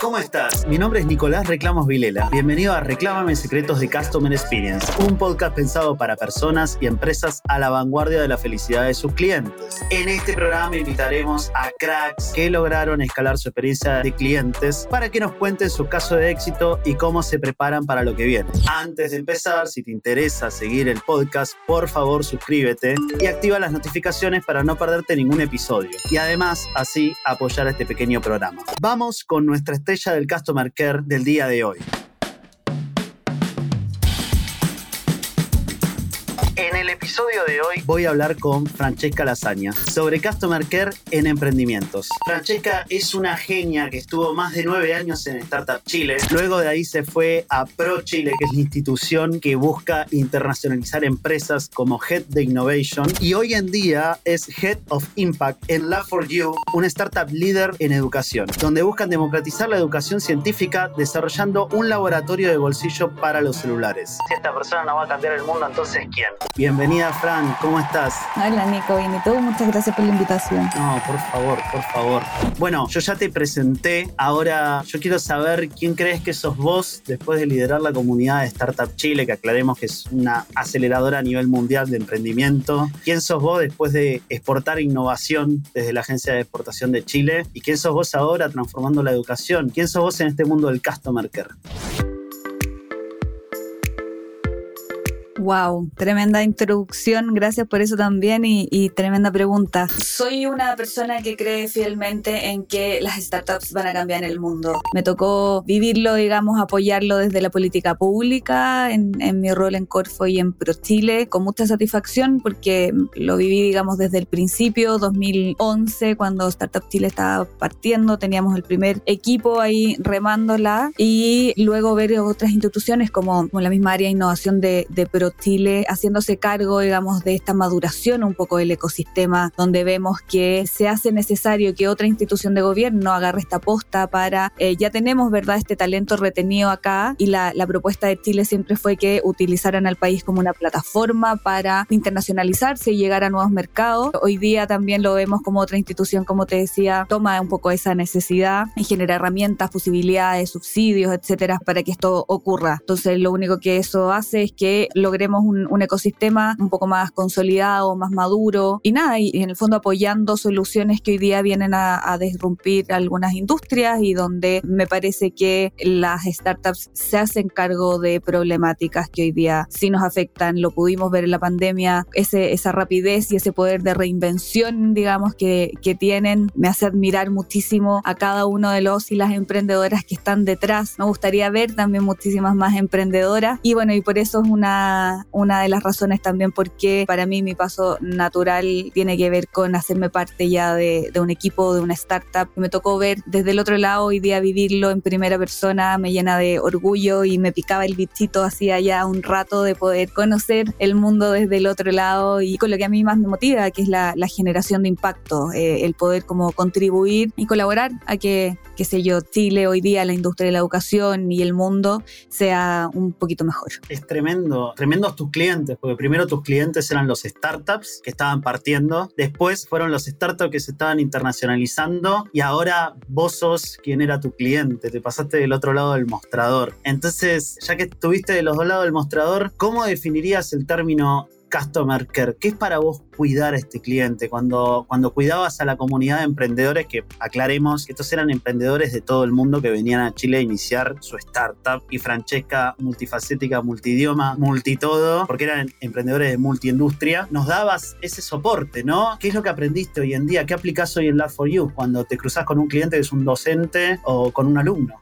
¿cómo estás? Mi nombre es Nicolás Reclamos Vilela. Bienvenido a Reclámame Secretos de Customer Experience, un podcast pensado para personas y empresas a la vanguardia de la felicidad de sus clientes. En este programa invitaremos a cracks que lograron escalar su experiencia de clientes para que nos cuenten su caso de éxito y cómo se preparan para lo que viene. Antes de empezar, si te interesa seguir el podcast, por favor suscríbete y activa las notificaciones para no perderte ningún episodio. Y además, así apoyar a este pequeño programa. Vamos con nuestra estrella del Customer Care del día de hoy. Episodio de hoy voy a hablar con Francesca Lasaña sobre Customer Care en emprendimientos. Francesca es una genia que estuvo más de nueve años en Startup Chile. Luego de ahí se fue a Pro Chile, que es la institución que busca internacionalizar empresas como Head de Innovation. Y hoy en día es Head of Impact en Lab4U, una startup líder en educación, donde buscan democratizar la educación científica desarrollando un laboratorio de bolsillo para los celulares. Si esta persona no va a cambiar el mundo, entonces ¿quién? Bienvenida Fran, ¿cómo estás? Hola, Nico, bien y tú. Muchas gracias por la invitación. No, por favor, por favor. Bueno, yo ya te presenté. Ahora yo quiero saber quién crees que sos vos después de liderar la comunidad de Startup Chile, que aclaremos que es una aceleradora a nivel mundial de emprendimiento. ¿Quién sos vos después de exportar innovación desde la Agencia de Exportación de Chile? ¿Y quién sos vos ahora transformando la educación? ¿Quién sos vos en este mundo del Customer Care? Wow, tremenda introducción, gracias por eso también y, tremenda pregunta. Soy una persona que cree fielmente en que las startups van a cambiar el mundo. Me tocó vivirlo, digamos, apoyarlo desde la política pública, en, mi rol en Corfo y en ProChile, con mucha satisfacción porque lo viví, digamos, desde el principio, 2011, cuando Startup Chile estaba partiendo, teníamos el primer equipo ahí remándola y luego ver otras instituciones como, la misma área de innovación de, de Pro Chile haciéndose cargo, digamos, de esta maduración un poco del ecosistema, donde vemos que se hace necesario que otra institución de gobierno agarre esta posta para, eh, ya tenemos, ¿verdad?, este talento retenido acá y la, la propuesta de Chile siempre fue que utilizaran al país como una plataforma para internacionalizarse y llegar a nuevos mercados. Hoy día también lo vemos como otra institución, como te decía, toma un poco esa necesidad y genera herramientas, posibilidades, subsidios, etcétera, para que esto ocurra. Entonces, lo único que eso hace es que logre queremos un, ecosistema un poco más consolidado, más maduro. Y nada, y, en el fondo apoyando soluciones que hoy día vienen a, a disrumpir algunas industrias y donde me parece que las startups se hacen cargo de problemáticas que hoy día sí nos afectan, lo pudimos ver en la pandemia, ese, esa rapidez y ese poder de reinvención, digamos, que, que tienen, me hace admirar muchísimo a cada uno de los y las emprendedoras que están detrás. Me gustaría ver también muchísimas más emprendedoras. Y bueno, y por eso es una una, de las razones también porque para mí mi paso natural tiene que ver con hacerme parte ya de, un equipo, de una startup. Me tocó ver desde el otro lado, hoy día vivirlo en primera persona me llena de orgullo y me picaba el bichito hacía ya un rato de poder conocer el mundo desde el otro lado y con lo que a mí más me motiva, que es la, generación de impacto, eh, el poder como contribuir y colaborar a que, qué sé yo, Chile hoy día, la industria de la educación y el mundo sea un poquito mejor. Es tremendo, tremendo tus clientes, porque primero tus clientes eran los startups que estaban partiendo, después fueron los startups que se estaban internacionalizando y ahora vos sos quien era tu cliente, te pasaste del otro lado del mostrador. Entonces, ya que estuviste de los dos lados del mostrador, ¿cómo definirías el término customer care? ¿Qué es para vos cuidar a este cliente? Cuando, cuando cuidabas a la comunidad de emprendedores, que aclaremos que estos eran emprendedores de todo el mundo que venían a Chile a iniciar su startup y Francesca, multifacética, multidioma, multitodo, porque eran emprendedores de multiindustria, nos dabas ese soporte, ¿no? ¿Qué es lo que aprendiste hoy en día? ¿Qué aplicas hoy en Lab4U cuando te cruzas con un cliente que es un docente o con un alumno?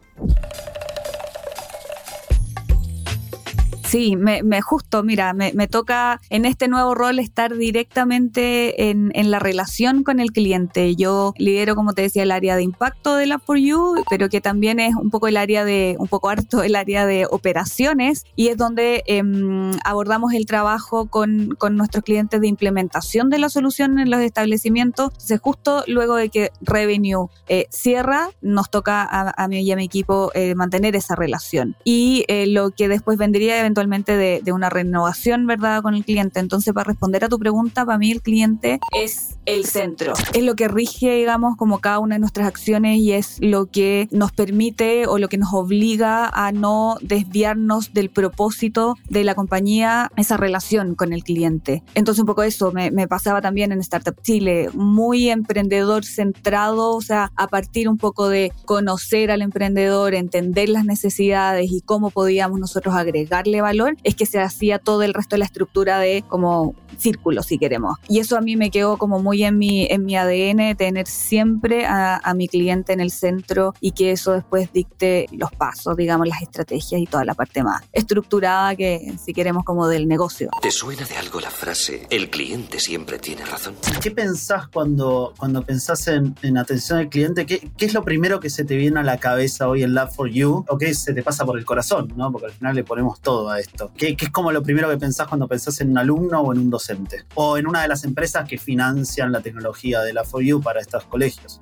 Sí, me, justo, mira, me, toca en este nuevo rol estar directamente en, la relación con el cliente. Yo lidero, como te decía, el área de impacto de la For You, pero que también es un poco el área de, un poco harto el área de operaciones y es donde em, abordamos el trabajo con, nuestros clientes de implementación de la solución en los establecimientos. Entonces, justo luego de que Revenue eh, cierra, nos toca a, a, mí y a mi equipo eh, mantener esa relación. Y eh, lo que después vendría eventualmente eventualmente de, de una renovación, ¿verdad?, con el cliente. Entonces, para responder a tu pregunta, para mí el cliente es el centro. Es lo que rige, digamos, como cada una de nuestras acciones y es lo que nos permite o lo que nos obliga a no desviarnos del propósito de la compañía, esa relación con el cliente. Entonces, un poco eso me, me pasaba también en Startup Chile, muy emprendedor centrado, o sea, a partir un poco de conocer al emprendedor, entender las necesidades y cómo podíamos nosotros agregarle valor, es que se hacía todo el resto de la estructura de como círculo, si queremos. Y eso a mí me quedó como muy en mi, en mi ADN, tener siempre a, a mi cliente en el centro y que eso después dicte los pasos, digamos, las estrategias y toda la parte más estructurada que, si queremos, como del negocio. ¿Te suena de algo la frase, el cliente siempre tiene razón? ¿Qué pensás cuando, cuando pensás en, en atención al cliente? ¿Qué, ¿Qué, es lo primero que se te viene a la cabeza hoy en Lab for You? ¿O qué se te pasa por el corazón? ¿no? Porque al final le ponemos todo a esto. ¿Qué, ¿Qué, es como lo primero que pensás cuando pensás en un alumno o en un docente? O en una de las empresas que financian la tecnología de Lab for You para estos colegios.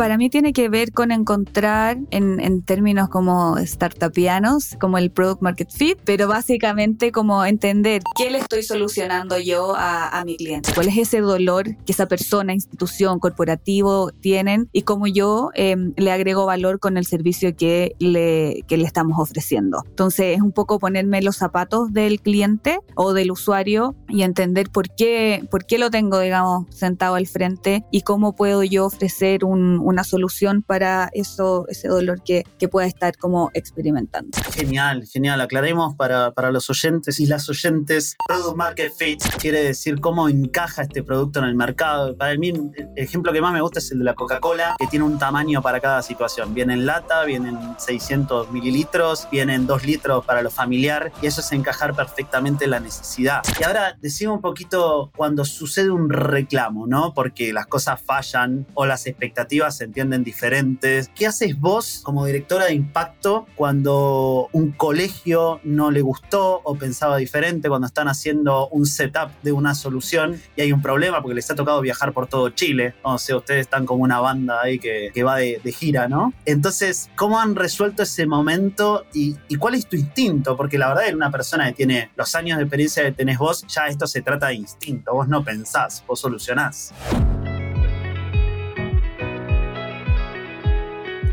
Para mí tiene que ver con encontrar en, en, términos como startupianos, como el product market fit, pero básicamente como entender qué le estoy solucionando yo a, a mi cliente, cuál es ese dolor que esa persona, institución, corporativo tienen y cómo yo eh, le agrego valor con el servicio que le, que le estamos ofreciendo. Entonces es un poco ponerme los zapatos del cliente o del usuario y entender por qué, por qué lo tengo, digamos, sentado al frente y cómo puedo yo ofrecer un, una solución para eso, ese dolor que, que pueda estar como experimentando. Genial, genial. Aclaremos para, para los oyentes y las oyentes, Product Market Fit quiere decir cómo encaja este producto en el mercado. Para mí, el ejemplo que más me gusta es el de la Coca-Cola, que tiene un tamaño para cada situación. Viene en lata, vienen 600 mililitros, vienen 2 litros para lo familiar y eso es encajar perfectamente la necesidad. Y ahora decimos un poquito cuando sucede un reclamo, ¿no? Porque las cosas fallan o las expectativas se entienden diferentes. ¿Qué haces vos como directora de impacto cuando un colegio no le gustó o pensaba diferente, cuando están haciendo un setup de una solución y hay un problema porque les ha tocado viajar por todo Chile? O sea, ustedes están como una banda ahí que, que va de, de, gira, ¿no? Entonces, ¿cómo han resuelto ese momento y, cuál es tu instinto? Porque la verdad, una persona que tiene los años de experiencia que tenés vos, ya esto se trata de instinto. Vos no pensás, vos solucionás.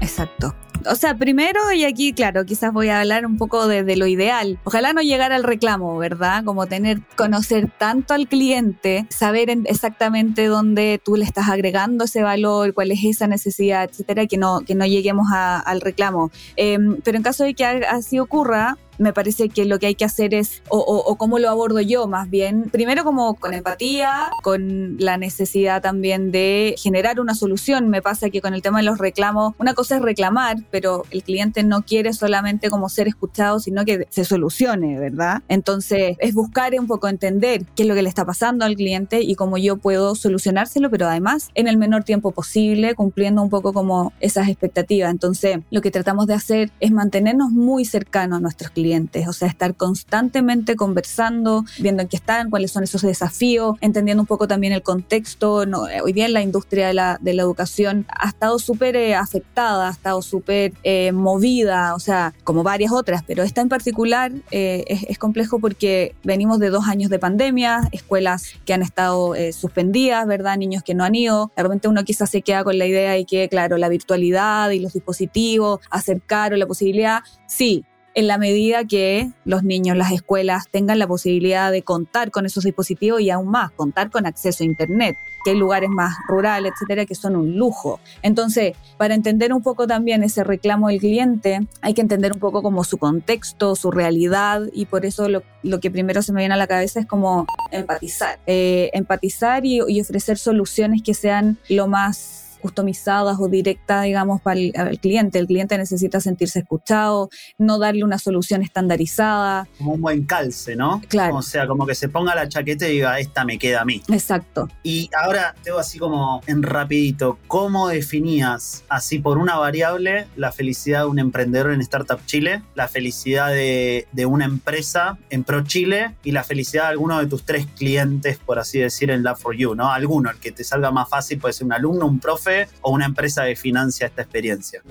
Exacto. O sea, primero, y aquí, claro, quizás voy a hablar un poco de, lo ideal. Ojalá no llegar al reclamo, ¿verdad? Como tener, conocer tanto al cliente, saber exactamente dónde tú le estás agregando ese valor, cuál es esa necesidad, etcétera, que no, que no lleguemos al reclamo. Eh, pero en caso de que así ocurra, me parece que lo que hay que hacer es, o, cómo lo abordo yo más bien, primero como con empatía, con la necesidad también de generar una solución. Me pasa que con el tema de los reclamos, una cosa es reclamar, pero el cliente no quiere solamente como ser escuchado, sino que se solucione, ¿verdad? Entonces es buscar un poco entender qué es lo que le está pasando al cliente y cómo yo puedo solucionárselo, pero además en el menor tiempo posible, cumpliendo un poco como esas expectativas. Entonces lo que tratamos de hacer es mantenernos muy cercanos a nuestros clientes o sea, estar constantemente conversando, viendo en qué están, cuáles son esos desafíos, entendiendo un poco también el contexto. No, hoy día la industria de la, de la educación ha estado súper eh, afectada, ha estado súper eh, movida, o sea, como varias otras, pero esta en particular eh, es, complejo porque venimos de dos años de pandemia, escuelas que han estado eh, suspendidas, ¿verdad? Niños que no han ido. De repente uno quizás se queda con la idea de que, claro, la virtualidad y los dispositivos acercaron la posibilidad. Sí, en la medida que los niños, las escuelas tengan la posibilidad de contar con esos dispositivos y aún más, contar con acceso a Internet, que hay lugares más rurales, etcétera, que son un lujo. Entonces, para entender un poco también ese reclamo del cliente, hay que entender un poco como su contexto, su realidad, y por eso lo, que primero se me viene a la cabeza es como empatizar. Eh, empatizar y ofrecer soluciones que sean lo más customizadas o directas, digamos, para el, el, cliente. El cliente necesita sentirse escuchado, no darle una solución estandarizada. Como un buen calce, ¿no? Claro. O sea, como que se ponga la chaqueta y diga, esta me queda a mí. Exacto. Y ahora tengo así como en rapidito, ¿cómo definías así por una variable la felicidad de un emprendedor en Startup Chile, la felicidad de, de una empresa en Pro Chile y la felicidad de alguno de tus tres clientes, por así decir, en Love for You, ¿no? Alguno, el que te salga más fácil puede ser un alumno, un profe o una empresa que financia esta experiencia?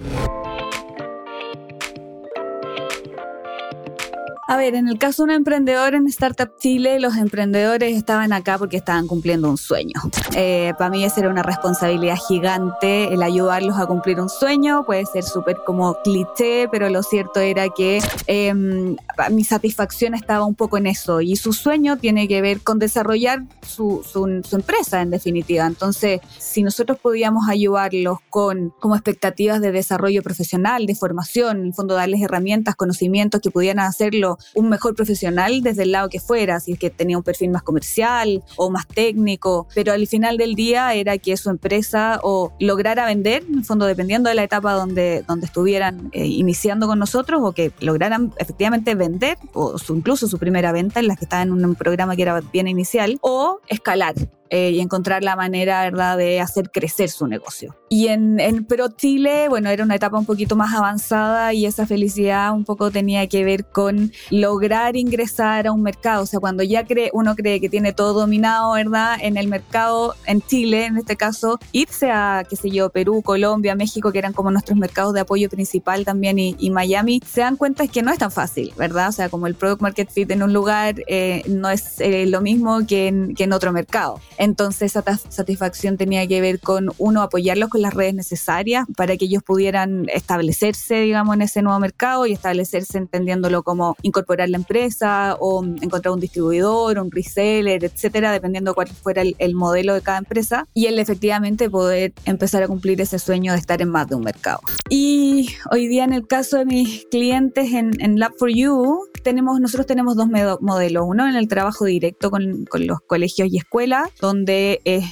A ver, en el caso de un emprendedor en Startup Chile, los emprendedores estaban acá porque estaban cumpliendo un sueño. Eh, para mí esa era una responsabilidad gigante el ayudarlos a cumplir un sueño. Puede ser súper como cliché, pero lo cierto era que em, mi satisfacción estaba un poco en eso y su sueño tiene que ver con desarrollar su, empresa en definitiva. Entonces, si nosotros podíamos ayudarlos con como expectativas de desarrollo profesional, de formación, en el fondo darles herramientas, conocimientos que pudieran hacerlo un mejor profesional desde el lado que fuera, si que tenía un perfil más comercial o más técnico, pero al final del día era que su empresa o lograra vender, en el fondo dependiendo de la etapa donde, donde estuvieran eh, iniciando con nosotros o que lograran efectivamente vender o incluso su primera venta en las que estaban en un programa que era bien inicial o escalar eh, y encontrar la manera, ¿verdad?, de hacer crecer su negocio. Y en, en Pro Chile, bueno, era una etapa un poquito más avanzada y esa felicidad un poco tenía que ver con lograr ingresar a un mercado. O sea, cuando ya cree, uno cree que tiene todo dominado, ¿verdad?, en el mercado, en Chile, en este caso, irse a, qué sé yo, Perú, Colombia, México, que eran como nuestros mercados de apoyo principal también, y, Miami, se dan cuenta que no es tan fácil, ¿verdad? O sea, como el Product Market Fit en un lugar eh, no es eh, lo mismo que en, que en otro mercado. Entonces esa satisfacción tenía que ver con, uno, apoyarlos con las redes necesarias para que ellos pudieran establecerse, digamos, en ese nuevo mercado y establecerse entendiéndolo como incorporar la empresa o encontrar un distribuidor, un reseller, etcétera, dependiendo cuál fuera el, modelo de cada empresa. Y el efectivamente poder empezar a cumplir ese sueño de estar en más de un mercado. Y hoy día en el caso de mis clientes en, Lab for You, tenemos, nosotros tenemos dos modelos. Uno en el trabajo directo con los colegios y escuelas, donde es,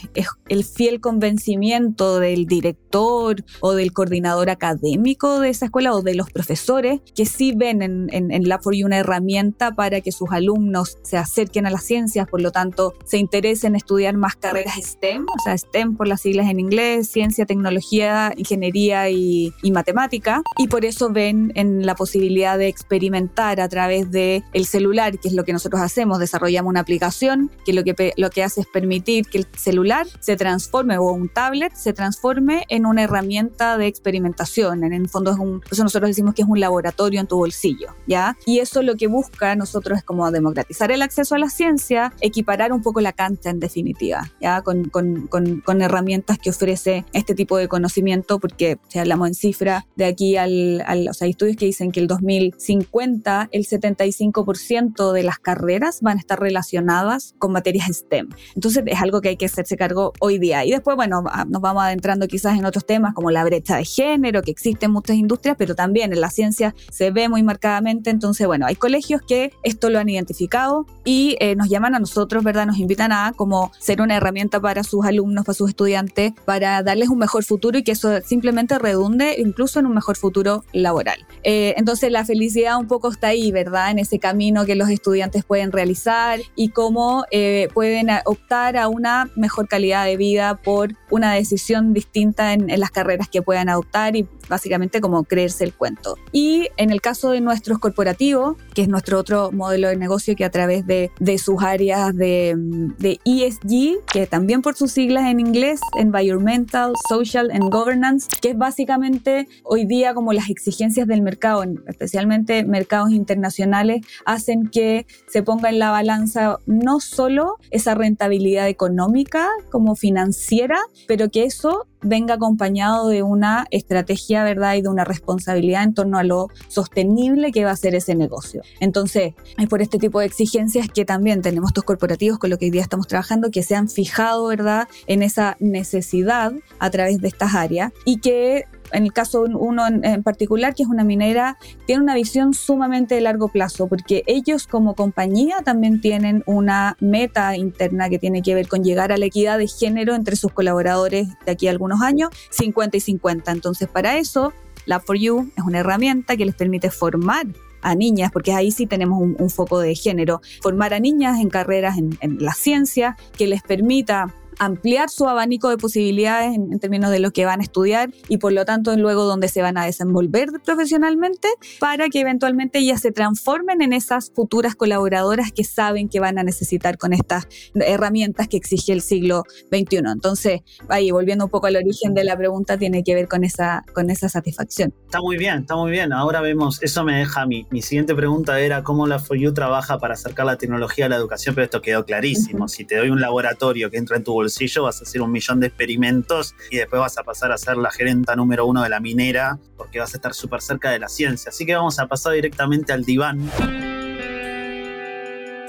el fiel convencimiento del director o del coordinador académico de esa escuela o de los profesores que sí ven en, en, en Lab4U una herramienta para que sus alumnos se acerquen a las ciencias, por lo tanto se interesen en estudiar más carreras STEM, o sea, STEM por las siglas en inglés, ciencia, tecnología, ingeniería y, y matemática, y por eso ven en la posibilidad de experimentar a través de el celular, que es lo que nosotros hacemos, desarrollamos una aplicación que lo que, lo que hace es permitir que el celular se transforme o un tablet se transforme en una herramienta de experimentación. En el fondo es un, eso nosotros decimos que es un laboratorio en tu bolsillo, ¿ya? Y eso lo que busca nosotros es como democratizar el acceso a la ciencia, equiparar un poco la cancha en definitiva, ¿ya? Con, con, con, con herramientas que ofrece este tipo de conocimiento, porque si hablamos en cifra, de aquí al, al o sea, hay estudios que dicen que el 2050 el 75% de las carreras van a estar relacionadas con materias STEM. Entonces es algo que hay que hacerse cargo hoy día. Y después, bueno, nos vamos adentrando quizás en otros temas como la brecha de género, que existe en muchas industrias, pero también en la ciencia se ve muy marcadamente. Entonces, bueno, hay colegios que esto lo han identificado y eh, nos llaman a nosotros, ¿verdad? Nos invitan a como ser una herramienta para sus alumnos, para sus estudiantes, para darles un mejor futuro y que eso simplemente redunde incluso en un mejor futuro laboral. Eh, entonces, la felicidad un poco está ahí, ¿verdad? En ese camino que los estudiantes pueden realizar y cómo eh, pueden optar a una mejor calidad de vida por una decisión distinta en, las carreras que puedan adoptar y básicamente como creerse el cuento. Y en el caso de nuestros corporativos, que es nuestro otro modelo de negocio que a través de, de sus áreas de, de, ESG, que también por sus siglas en inglés, Environmental, Social and Governance, que es básicamente hoy día como las exigencias del mercado, especialmente mercados internacionales, hacen que se ponga en la balanza no solo esa rentabilidad económica como financiera, pero que eso venga acompañado de una estrategia, ¿verdad? Y de una responsabilidad en torno a lo sostenible que va a ser ese negocio. Entonces, es por este tipo de exigencias que también tenemos estos corporativos con lo que hoy día estamos trabajando, que se han fijado, ¿verdad? En esa necesidad a través de estas áreas y que en el caso uno en, particular, que es una minera, tiene una visión sumamente de largo plazo, porque ellos como compañía también tienen una meta interna que tiene que ver con llegar a la equidad de género entre sus colaboradores de aquí a algunos años, 50 y 50. Entonces, para eso, la for you es una herramienta que les permite formar a niñas, porque ahí sí tenemos un, foco de género, formar a niñas en carreras en, en la ciencia, que les permita ampliar su abanico de posibilidades en, términos de lo que van a estudiar y por lo tanto luego donde se van a desenvolver profesionalmente para que eventualmente ellas se transformen en esas futuras colaboradoras que saben que van a necesitar con estas herramientas que exige el siglo XXI. Entonces, ahí volviendo un poco al origen de la pregunta, tiene que ver con esa, con esa satisfacción. Está muy bien, está muy bien. Ahora vemos, eso me deja mi, mi siguiente pregunta era cómo la For You trabaja para acercar la tecnología a la educación, pero esto quedó clarísimo. Si te doy un laboratorio que entra en tu bolsillo, vas a hacer un millón de experimentos y después vas a pasar a ser la gerenta número uno de la minera porque vas a estar súper cerca de la ciencia. Así que vamos a pasar directamente al diván.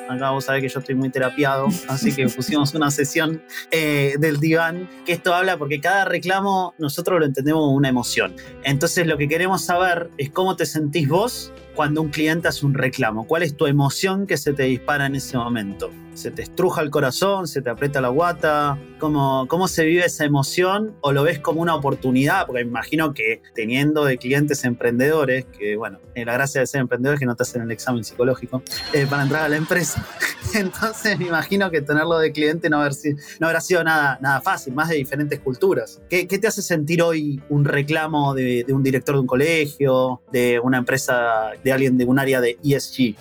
Acá vos sabés que yo estoy muy terapiado, así que pusimos una sesión eh, del diván, que esto habla porque cada reclamo nosotros lo entendemos como una emoción. Entonces lo que queremos saber es cómo te sentís vos cuando un cliente hace un reclamo, cuál es tu emoción que se te dispara en ese momento se te estruja el corazón, se te aprieta la guata, ¿Cómo, cómo se vive esa emoción o lo ves como una oportunidad, porque me imagino que teniendo de clientes emprendedores, que bueno, eh, la gracia de ser emprendedor es que no te hacen el examen psicológico eh, para entrar a la empresa, entonces me imagino que tenerlo de cliente no, haber, habrá sido nada, nada fácil, más de diferentes culturas. ¿Qué, qué te hace sentir hoy un reclamo de un director de un colegio, de una empresa, de alguien de un área de ESG?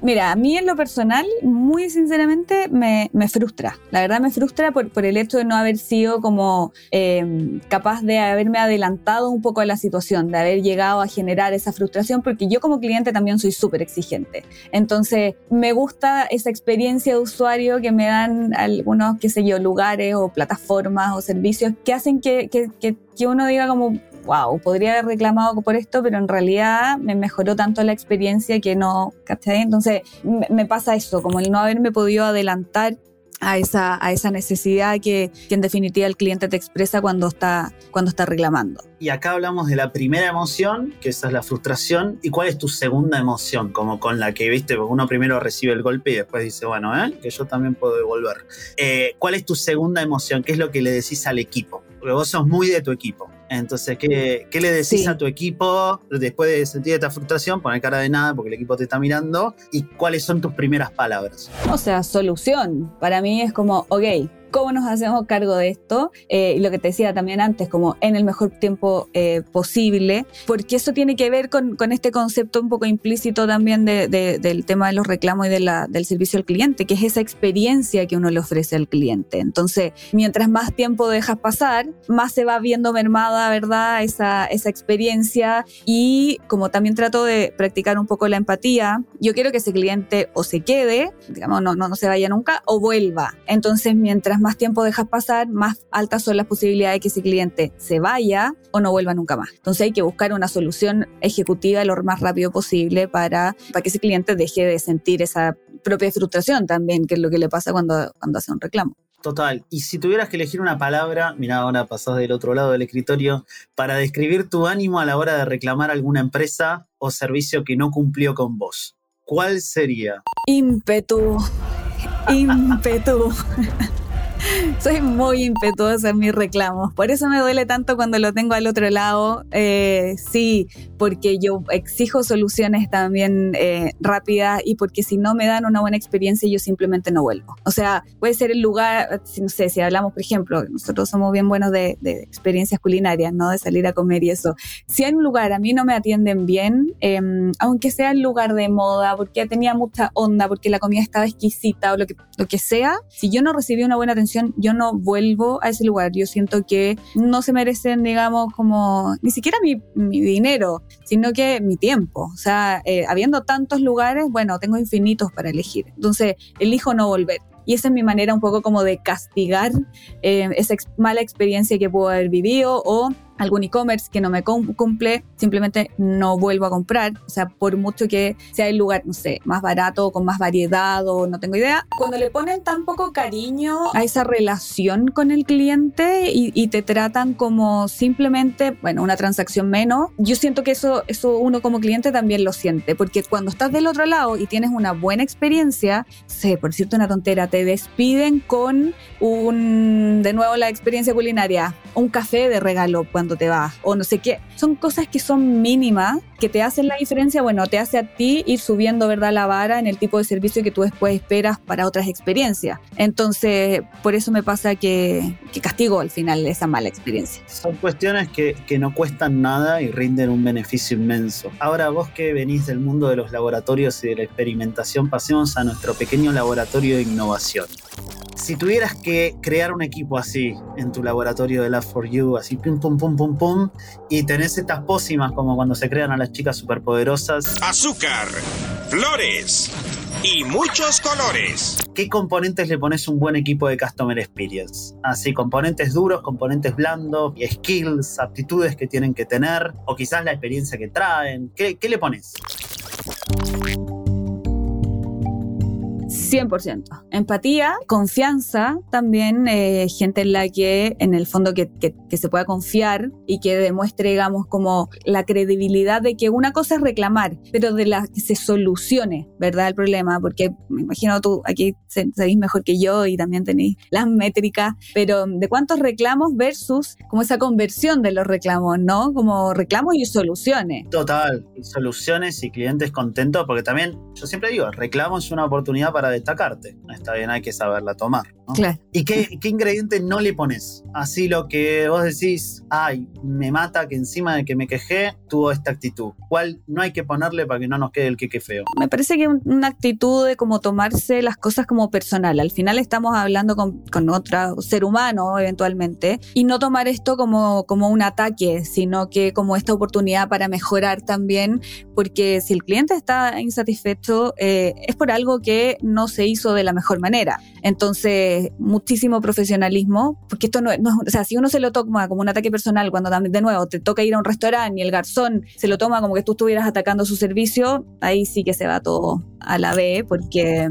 Mira, a mí en lo personal, muy sinceramente, me, me frustra. La verdad me frustra por, por, el hecho de no haber sido como eh, capaz de haberme adelantado un poco a la situación, de haber llegado a generar esa frustración, porque yo como cliente también soy súper exigente. Entonces, me gusta esa experiencia de usuario que me dan algunos, qué sé yo, lugares o plataformas o servicios que hacen que, que, que, que uno diga como, wow, podría haber reclamado por esto, pero en realidad me mejoró tanto la experiencia que no, ¿cachai? Entonces me pasa eso, como el no haberme podido adelantar a esa, necesidad que, que, en definitiva el cliente te expresa cuando está, cuando está reclamando. Y acá hablamos de la primera emoción, que esa es la frustración, y cuál es tu segunda emoción, como con la que, viste, uno primero recibe el golpe y después dice, bueno, ¿eh? que yo también puedo devolver. Eh, ¿Cuál es tu segunda emoción? ¿Qué es lo que le decís al equipo? Porque vos sos muy de tu equipo. Entonces, ¿qué, qué le decís sí. a tu equipo después de sentir esta frustración? Poner cara de nada porque el equipo te está mirando. ¿Y cuáles son tus primeras palabras? O sea, solución. Para mí es como, ok, cómo nos hacemos cargo de esto eh, y lo que te decía también antes, como en el mejor tiempo eh, posible, porque eso tiene que ver con, con, este concepto un poco implícito también de, de, del tema de los reclamos y de la, del servicio al cliente, que es esa experiencia que uno le ofrece al cliente. Entonces, mientras más tiempo dejas pasar, más se va viendo mermada, ¿verdad? Esa, esa experiencia y como también trato de practicar un poco la empatía, yo quiero que ese cliente o se quede, digamos, no, no, no se vaya nunca, o vuelva. Entonces, mientras más tiempo dejas pasar, más altas son las posibilidades de que ese cliente se vaya o no vuelva nunca más. Entonces hay que buscar una solución ejecutiva lo más rápido posible para, para que ese cliente deje de sentir esa propia frustración también, que es lo que le pasa cuando, cuando hace un reclamo. Total. Y si tuvieras que elegir una palabra, mira, ahora pasás del otro lado del escritorio, para describir tu ánimo a la hora de reclamar alguna empresa o servicio que no cumplió con vos, ¿cuál sería? Ímpetu. Ímpetu. Soy muy impetuosa en mis reclamos. Por eso me duele tanto cuando lo tengo al otro lado. Eh, sí, porque yo exijo soluciones también eh, rápidas y porque si no me dan una buena experiencia, yo simplemente no vuelvo. O sea, puede ser el lugar, no sé, si hablamos, por ejemplo, nosotros somos bien buenos de, experiencias culinarias, ¿no? De salir a comer y eso. Si en un lugar a mí no me atienden bien, eh, aunque sea el lugar de moda, porque tenía mucha onda, porque la comida estaba exquisita o lo que, lo que sea, si yo no recibí una buena atención, yo no vuelvo a ese lugar. Yo siento que no se merecen, digamos, como ni siquiera mi, dinero, sino que mi tiempo. O sea, eh, habiendo tantos lugares, bueno, tengo infinitos para elegir. Entonces, elijo no volver. Y esa es mi manera un poco como de castigar eh, esa mala experiencia que puedo haber vivido o algún e-commerce que no me cumple, simplemente no vuelvo a comprar. O sea, por mucho que sea el lugar, no sé, más barato, con más variedad o no tengo idea. Cuando le ponen tan poco cariño a esa relación con el cliente y, y te tratan como simplemente, bueno, una transacción menos, yo siento que eso, eso uno como cliente también lo siente, porque cuando estás del otro lado y tienes una buena experiencia, sé, por cierto, una tontera, te despiden con un, de nuevo la experiencia culinaria, un café de regalo cuando te vas, o no sé qué. Son cosas que son mínimas, que te hacen la diferencia, bueno, te hace a ti ir subiendo, ¿verdad?, la vara en el tipo de servicio que tú después esperas para otras experiencias. Entonces, por eso me pasa que, castigo al final esa mala experiencia. Son cuestiones que, no cuestan nada y rinden un beneficio inmenso. Ahora, vos que venís del mundo de los laboratorios y de la experimentación, pasemos a nuestro pequeño laboratorio de innovación. Si tuvieras que crear un equipo así en tu laboratorio de Lab4U, así pum, pum, pum, pum, pum, y tenés estas pócimas como cuando se crean a las chicas superpoderosas. Azúcar, flores y muchos colores. ¿Qué componentes le pones un buen equipo de Customer Experience? Así, componentes duros, componentes blandos, skills, aptitudes que tienen que tener, o quizás la experiencia que traen. ¿Qué, qué le pones? 100%. Empatía, confianza, también eh, gente en la que en el fondo que, que, que, se pueda confiar y que demuestre, digamos, como la credibilidad de que una cosa es reclamar, pero de la que se solucione, ¿verdad? El problema, porque me imagino tú aquí sabéis mejor que yo y también tenéis las métricas, pero de cuántos reclamos versus como esa conversión de los reclamos, ¿no? Como reclamos y soluciones. Total, soluciones y clientes contentos, porque también, yo siempre digo, reclamo es una oportunidad para destacarte. Está bien, hay que saberla tomar. ¿No? Claro. ¿Y qué, qué ingrediente no le pones? Así lo que vos decís, ay, me mata que encima de que me quejé, tuvo esta actitud. ¿Cuál no hay que ponerle para que no nos quede el queque feo? Me parece que una actitud de como tomarse las cosas como personal. Al final estamos hablando con, con otro ser humano eventualmente y no tomar esto como, como un ataque, sino que como esta oportunidad para mejorar también, porque si el cliente está insatisfecho, eh, es por algo que no se hizo de la mejor manera. Entonces, muchísimo profesionalismo, porque esto no, no, o sea, si uno se lo toma como un ataque personal, cuando de nuevo te toca ir a un restaurante y el garzón se lo toma como que tú estuvieras atacando su servicio, ahí sí que se va todo a la B, porque...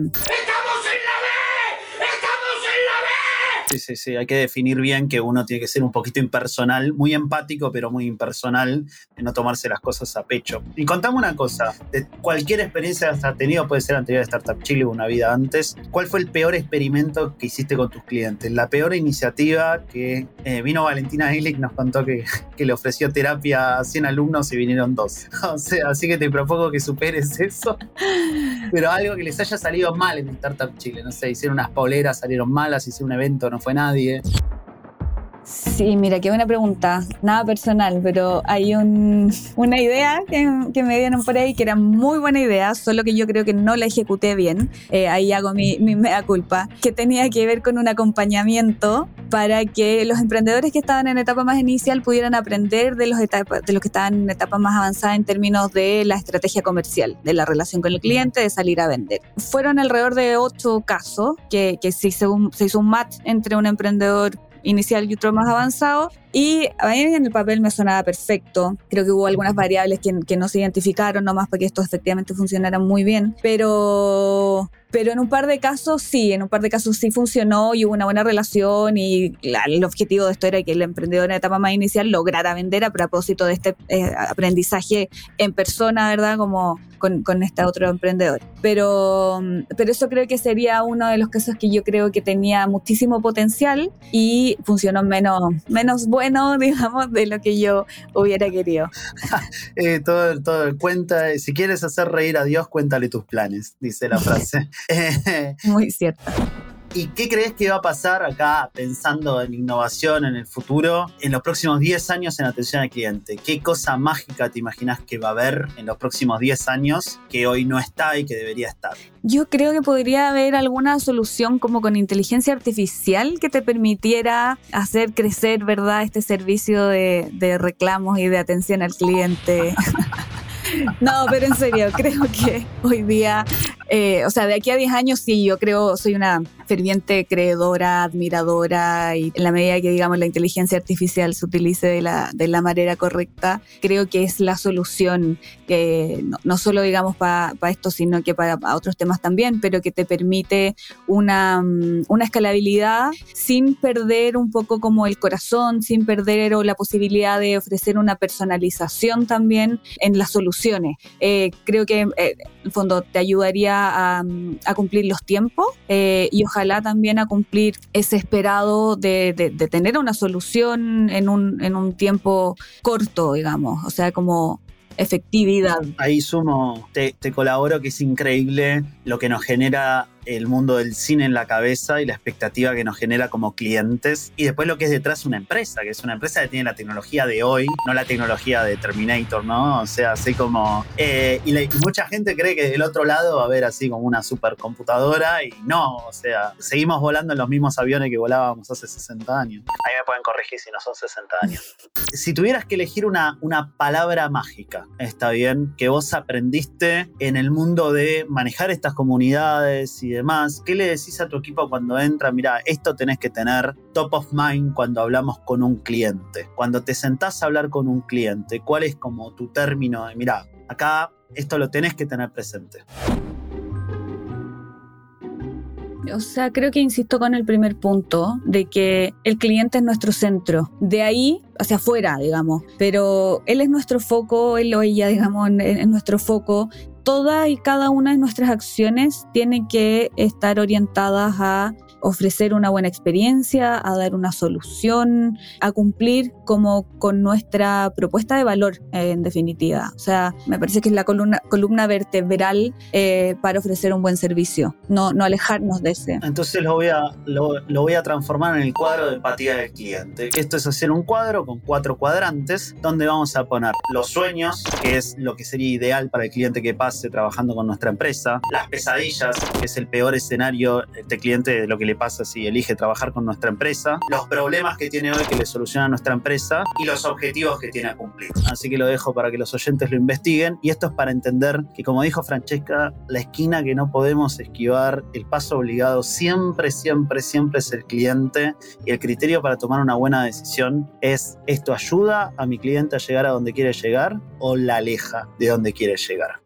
Sí, sí, sí, hay que definir bien que uno tiene que ser un poquito impersonal, muy empático, pero muy impersonal, de no tomarse las cosas a pecho. Y contame una cosa, cualquier experiencia que has tenido, puede ser anterior a Startup Chile o una vida antes, ¿cuál fue el peor experimento que hiciste con tus clientes? La peor iniciativa que eh, vino Valentina Illich, nos contó que, que, le ofreció terapia a 100 alumnos y vinieron dos. O sea, así que te propongo que superes eso, pero algo que les haya salido mal en Startup Chile, no sé, hicieron unas poleras, salieron malas, hicieron un evento, no fue nadie. Sí, mira, qué buena pregunta. Nada personal, pero hay un, una idea que, que, me dieron por ahí que era muy buena idea, solo que yo creo que no la ejecuté bien. Eh, ahí hago mi, mi mea culpa, que tenía que ver con un acompañamiento para que los emprendedores que estaban en etapa más inicial pudieran aprender de los, etapa, de los que estaban en etapa más avanzada en términos de la estrategia comercial, de la relación con el cliente, de salir a vender. Fueron alrededor de ocho casos que, que se, hizo un, se hizo un match entre un emprendedor inicial y otro más avanzado. Y a mí en el papel me sonaba perfecto. Creo que hubo algunas variables que, que no se identificaron nomás para que esto efectivamente funcionara muy bien. Pero, pero en un par de casos sí, en un par de casos sí funcionó y hubo una buena relación y la, el objetivo de esto era que el emprendedor en la etapa más inicial lograra vender a propósito de este eh, aprendizaje en persona, ¿verdad? Como con, con este otro emprendedor. Pero, pero eso creo que sería uno de los casos que yo creo que tenía muchísimo potencial y funcionó menos, menos bueno, digamos, de lo que yo hubiera querido. eh, todo, todo cuenta, si quieres hacer reír a Dios, cuéntale tus planes, dice la frase. Muy cierto. ¿Y qué crees que va a pasar acá pensando en innovación en el futuro, en los próximos 10 años en atención al cliente? ¿Qué cosa mágica te imaginas que va a haber en los próximos 10 años que hoy no está y que debería estar? Yo creo que podría haber alguna solución como con inteligencia artificial que te permitiera hacer crecer, ¿verdad?, este servicio de, de reclamos y de atención al cliente. No, pero en serio, creo que hoy día, eh, o sea, de aquí a 10 años sí, yo creo, soy una ferviente creedora, admiradora y en la medida que, digamos, la inteligencia artificial se utilice de la, de la manera correcta, creo que es la solución que no, solo, digamos, para pa esto, sino que para pa otros temas también, pero que te permite una, una escalabilidad sin perder un poco como el corazón, sin perder o la posibilidad de ofrecer una personalización también en las Eh, creo que, eh, en el fondo, te ayudaría a, cumplir los tiempos eh, y ojalá también a cumplir ese esperado de, tener una solución en un, en un tiempo corto, digamos, o sea, como efectividad. Ahí sumo, te colaboro que es increíble lo que nos genera el mundo del cine en la cabeza y la expectativa que nos genera como clientes. Y después lo que es detrás una empresa, que es una empresa que tiene la tecnología de hoy, no la tecnología de Terminator, ¿no? O sea, así como... Eh, y, mucha gente cree que del otro lado va a haber así como una supercomputadora y no, o sea, seguimos volando en los mismos aviones que volábamos hace 60 años. Ahí me pueden corregir si no son 60 años. si tuvieras que elegir una, una palabra mágica, está bien, que vos aprendiste en el mundo de manejar estas comunidades y ¿qué le decís a tu equipo cuando entra? Mira, esto tenés que tener top of mind cuando hablamos con un cliente. Cuando te sentás a hablar con un cliente, ¿cuál es como tu término de, mira, acá esto lo tenés que tener presente? O sea, creo que insisto con el primer punto de que el cliente es nuestro centro. De ahí hacia afuera, digamos. Pero él es nuestro foco, él o ella, digamos, es nuestro foco todas y cada una de nuestras acciones tienen que estar orientadas a ofrecer una buena experiencia, a dar una solución, a cumplir como con nuestra propuesta de valor, en definitiva. O sea, me parece que es la columna, columna vertebral eh, para ofrecer un buen servicio, no, no alejarnos de ese. Entonces lo voy, a, lo, lo voy a transformar en el cuadro de empatía del cliente. Esto es hacer un cuadro con cuatro cuadrantes donde vamos a poner los sueños, que es lo que sería ideal para el cliente que pase trabajando con nuestra empresa, las pesadillas, que es el peor escenario este cliente de lo que le pasa si elige trabajar con nuestra empresa, los problemas que tiene hoy que le soluciona nuestra empresa y los objetivos que tiene a cumplir. Así que lo dejo para que los oyentes lo investiguen y esto es para entender que como dijo Francesca, la esquina que no podemos esquivar, el paso obligado siempre, siempre, siempre es el cliente y el criterio para tomar una buena decisión es esto ayuda a mi cliente a llegar a donde quiere llegar o la aleja de donde quiere llegar.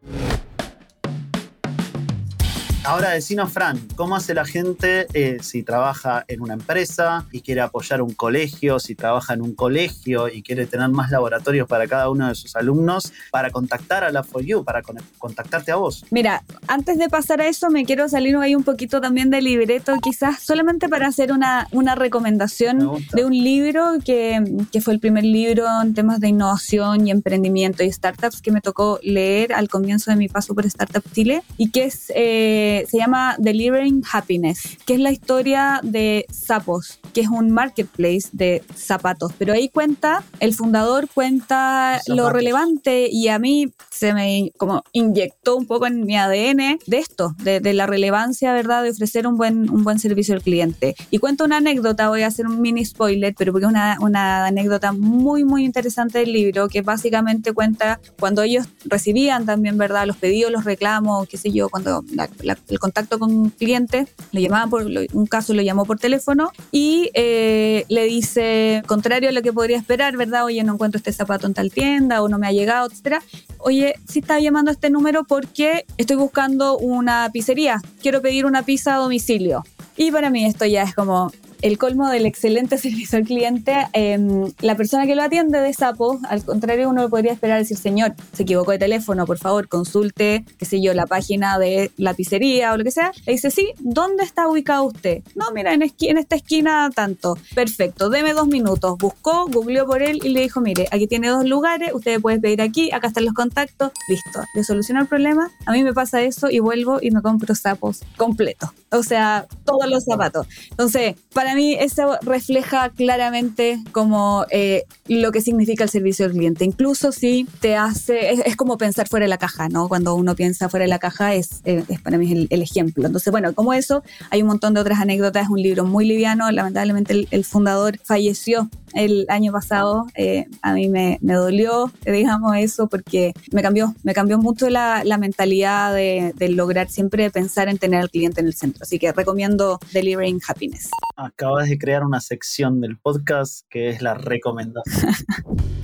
Ahora decinos, Fran, ¿cómo hace la gente eh, si trabaja en una empresa y quiere apoyar un colegio, si trabaja en un colegio y quiere tener más laboratorios para cada uno de sus alumnos, para contactar a la For You, para contactarte a vos? Mira, antes de pasar a eso, me quiero salir ahí un poquito también del libreto, quizás solamente para hacer una, una recomendación de un libro que, que fue el primer libro en temas de innovación y emprendimiento y startups que me tocó leer al comienzo de mi paso por Startup Chile y que es... Eh, se llama Delivering Happiness, que es la historia de Sapos, que es un marketplace de zapatos. Pero ahí cuenta, el fundador cuenta lo relevante y a mí se me como inyectó un poco en mi ADN de esto, de, la relevancia, ¿verdad?, de ofrecer un buen, un buen servicio al cliente. Y cuento una anécdota, voy a hacer un mini spoiler, pero porque es una, una anécdota muy, muy interesante del libro, que básicamente cuenta cuando ellos recibían también, ¿verdad?, los pedidos, los reclamos, qué sé yo, cuando la, el contacto con un cliente, lo llamaban por, un caso lo llamó por teléfono y eh, le dice, contrario a lo que podría esperar, ¿verdad? Oye, no encuentro este zapato en tal tienda o no me ha llegado, etcétera. Oye, sí estaba llamando a este número porque estoy buscando una pizzería, quiero pedir una pizza a domicilio. Y para mí esto ya es como, el colmo del excelente servicio al cliente, em, la persona que lo atiende de Sapo, al contrario, uno podría esperar decir, señor, se equivocó de teléfono, por favor, consulte, qué sé yo, la página de la pizzería o lo que sea. Le dice, sí, ¿dónde está ubicado usted? No, mira, en, en esta esquina tanto. Perfecto, deme dos minutos. Buscó, googleó por él y le dijo, mire, aquí tiene dos lugares, usted puede pedir aquí, acá están los contactos, listo. Le solucionó el problema. A mí me pasa eso y vuelvo y me compro sapos completos. O sea, todos los zapatos. Entonces, para a mí eso refleja claramente como eh, lo que significa el servicio al cliente. Incluso si te hace, es, como pensar fuera de la caja, ¿no? Cuando uno piensa fuera de la caja es, eh, es para mí el, ejemplo. Entonces, bueno, como eso, hay un montón de otras anécdotas, es un libro muy liviano, lamentablemente el fundador falleció el año pasado. Eh, a mí me, me, dolió, digamos, eso, porque me cambió, me cambió mucho la, la mentalidad de, de, lograr siempre pensar en tener al cliente en el centro. Así que recomiendo Delivering Happiness. Acabas de crear una sección del podcast que es la recomendación.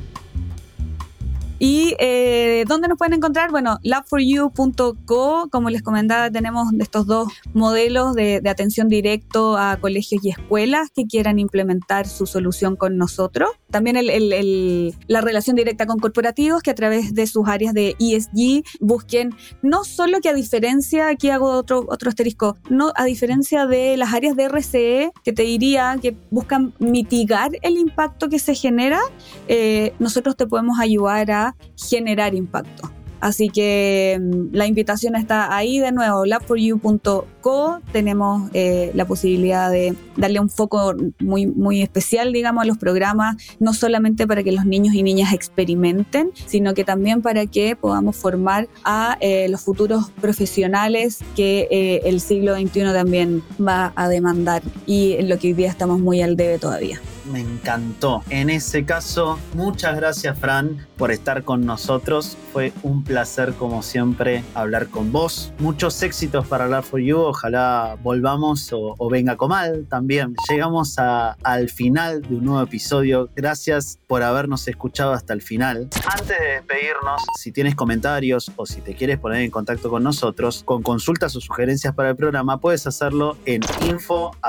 ¿Y eh, dónde nos pueden encontrar? Bueno, labforyou.co, como les comentaba, tenemos estos dos modelos de, atención directo a colegios y escuelas que quieran implementar su solución con nosotros. También la relación directa con corporativos que a través de sus áreas de ESG busquen no solo que a diferencia, aquí hago otro, otro asterisco, no a diferencia de las áreas de RCE, que te diría que buscan mitigar el impacto que se genera, eh, nosotros te podemos ayudar a generar impacto. Así que mm, la invitación está ahí de nuevo, lab4u.co. Tenemos eh, la posibilidad de darle un foco muy, muy especial, digamos, a los programas, no solamente para que los niños y niñas experimenten, sino que también para que podamos formar a eh, los futuros profesionales que eh, el siglo XXI también va a demandar y en lo que hoy día estamos muy al debe todavía me encantó. En ese caso, muchas gracias Fran por estar con nosotros. Fue un placer como siempre hablar con vos. Muchos éxitos para Love for You. Ojalá volvamos o, venga Comal también. Llegamos al final de un nuevo episodio. Gracias por habernos escuchado hasta el final. Antes de despedirnos, si tienes comentarios o si te quieres poner en contacto con nosotros con consultas o sugerencias para el programa, puedes hacerlo en info.ztz.ai.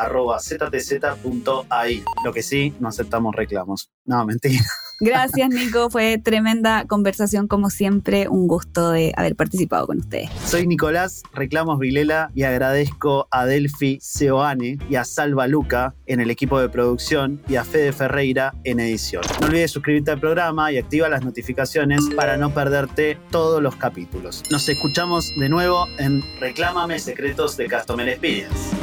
Lo que sí, no aceptamos reclamos. No, mentira. Gracias, Nico. Fue tremenda conversación, como siempre. Un gusto de haber participado con ustedes. Soy Nicolás, Reclamos Vilela, y agradezco a Delphi Seoane y a Salva Luca en el equipo de producción y a Fede Ferreira en edición. No olvides suscribirte al programa y activa las notificaciones para no perderte todos los capítulos. Nos escuchamos de nuevo en Reclámame Secretos de Customer Experience.